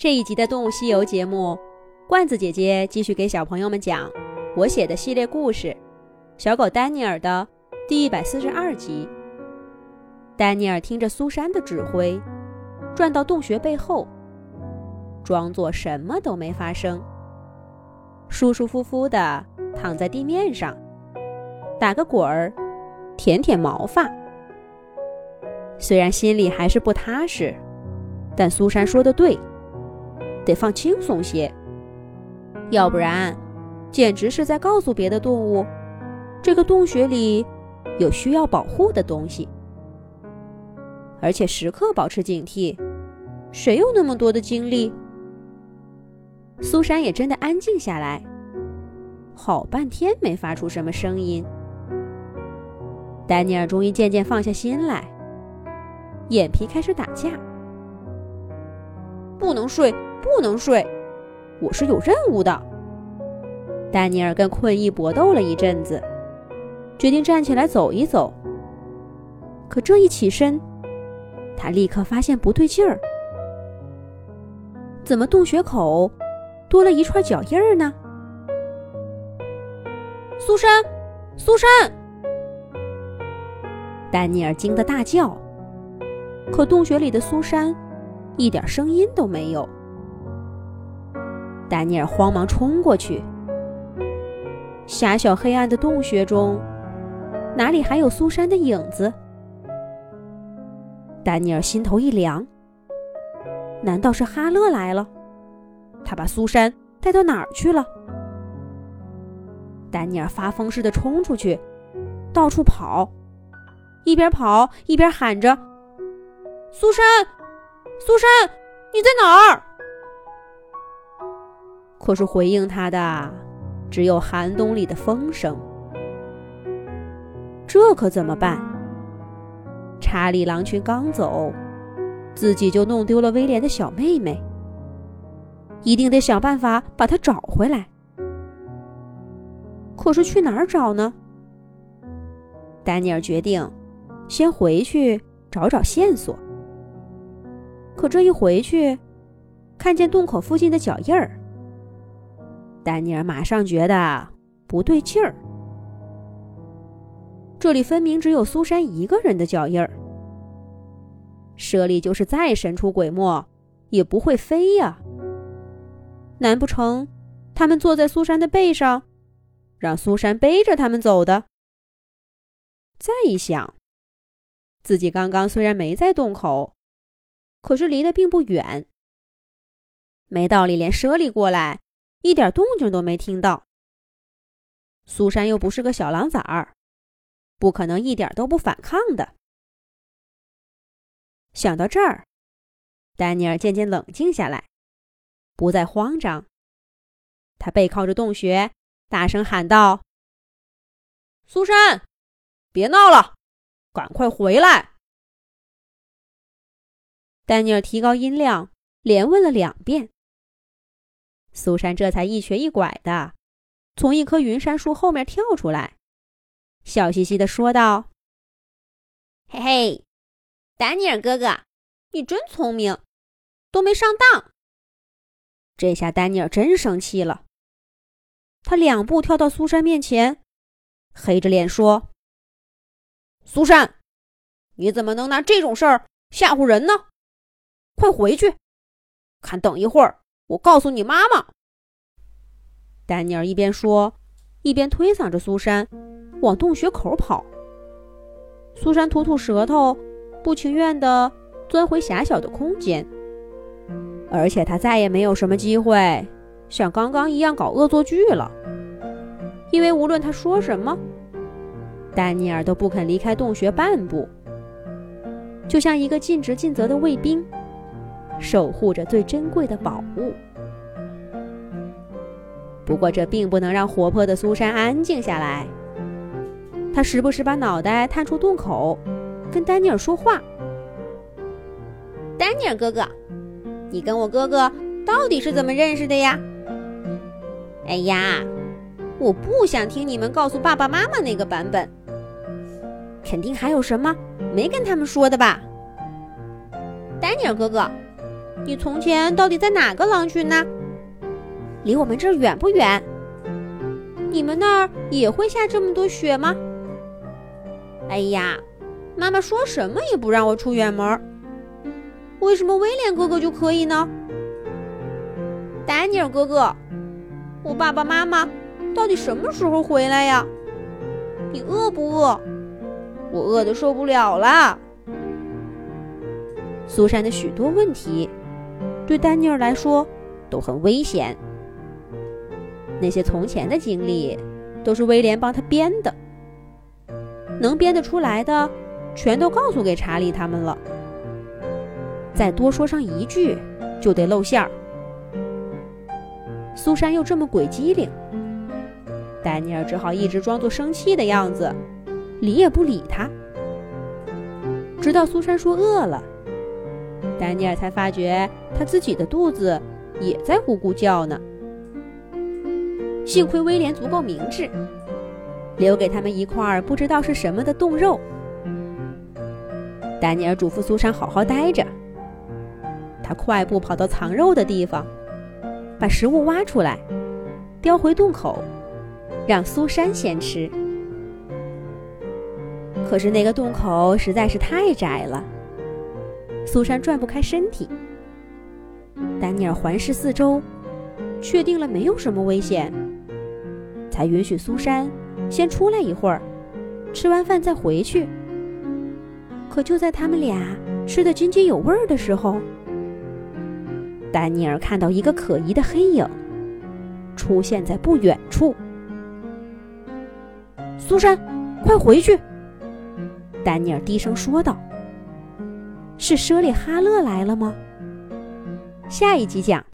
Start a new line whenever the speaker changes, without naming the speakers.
这一集的《动物西游》节目，罐子姐姐继续给小朋友们讲我写的系列故事《小狗丹尼尔》的第一百四十二集。丹尼尔听着苏珊的指挥，转到洞穴背后，装作什么都没发生，舒舒服服的躺在地面上，打个滚儿，舔舔毛发。虽然心里还是不踏实，但苏珊说的对。得放轻松些，要不然，简直是在告诉别的动物，这个洞穴里有需要保护的东西，而且时刻保持警惕。谁有那么多的精力？苏珊也真的安静下来，好半天没发出什么声音。丹尼尔终于渐渐放下心来，眼皮开始打架，不能睡。不能睡，我是有任务的。丹尼尔跟困意搏斗了一阵子，决定站起来走一走。可这一起身，他立刻发现不对劲儿。怎么洞穴口多了一串脚印儿呢？苏珊，苏珊！丹尼尔惊得大叫。可洞穴里的苏珊一点声音都没有。丹尼尔慌忙冲过去，狭小黑暗的洞穴中，哪里还有苏珊的影子？丹尼尔心头一凉，难道是哈勒来了？他把苏珊带到哪儿去了？丹尼尔发疯似的冲出去，到处跑，一边跑一边喊着：“苏珊，苏珊，你在哪儿？”可是回应他的，只有寒冬里的风声。这可怎么办？查理狼群刚走，自己就弄丢了威廉的小妹妹，一定得想办法把她找回来。可是去哪儿找呢？丹尼尔决定先回去找找线索。可这一回去，看见洞口附近的脚印儿。丹尼尔马上觉得不对劲儿，这里分明只有苏珊一个人的脚印儿。舍利就是再神出鬼没，也不会飞呀。难不成他们坐在苏珊的背上，让苏珊背着他们走的？再一想，自己刚刚虽然没在洞口，可是离得并不远，没道理连舍利过来。一点动静都没听到。苏珊又不是个小狼崽儿，不可能一点都不反抗的。想到这儿，丹尼尔渐渐冷静下来，不再慌张。他背靠着洞穴，大声喊道：“苏珊，别闹了，赶快回来！”丹尼尔提高音量，连问了两遍。苏珊这才一瘸一拐的从一棵云杉树后面跳出来，笑嘻嘻的说道：“嘿嘿，丹尼尔哥哥，你真聪明，都没上当。”这下丹尼尔真生气了，他两步跳到苏珊面前，黑着脸说：“苏珊，你怎么能拿这种事儿吓唬人呢？快回去，看等一会儿。”我告诉你妈妈。丹尼尔一边说，一边推搡着苏珊往洞穴口跑。苏珊吐吐舌头，不情愿地钻回狭小的空间。而且他再也没有什么机会像刚刚一样搞恶作剧了，因为无论他说什么，丹尼尔都不肯离开洞穴半步，就像一个尽职尽责的卫兵。守护着最珍贵的宝物。不过，这并不能让活泼的苏珊安静下来。她时不时把脑袋探出洞口，跟丹尼尔说话。丹尼尔哥哥，你跟我哥哥到底是怎么认识的呀？哎呀，我不想听你们告诉爸爸妈妈那个版本。肯定还有什么没跟他们说的吧？丹尼尔哥哥。你从前到底在哪个狼群呢？离我们这儿远不远？你们那儿也会下这么多雪吗？哎呀，妈妈说什么也不让我出远门，为什么威廉哥哥就可以呢？丹尼尔哥哥，我爸爸妈妈到底什么时候回来呀？你饿不饿？我饿得受不了了。苏珊的许多问题，对丹尼尔来说都很危险。那些从前的经历，都是威廉帮他编的。能编得出来的，全都告诉给查理他们了。再多说上一句，就得露馅儿。苏珊又这么鬼机灵，丹尼尔只好一直装作生气的样子，理也不理他。直到苏珊说饿了。丹尼尔才发觉他自己的肚子也在咕咕叫呢。幸亏威廉足够明智，留给他们一块不知道是什么的冻肉。丹尼尔嘱咐苏珊好好待着。他快步跑到藏肉的地方，把食物挖出来，叼回洞口，让苏珊先吃。可是那个洞口实在是太窄了。苏珊转不开身体，丹尼尔环视四周，确定了没有什么危险，才允许苏珊先出来一会儿，吃完饭再回去。可就在他们俩吃得津津有味的时候，丹尼尔看到一个可疑的黑影出现在不远处。苏珊，快回去！丹尼尔低声说道。是舍利哈勒来了吗？下一集讲。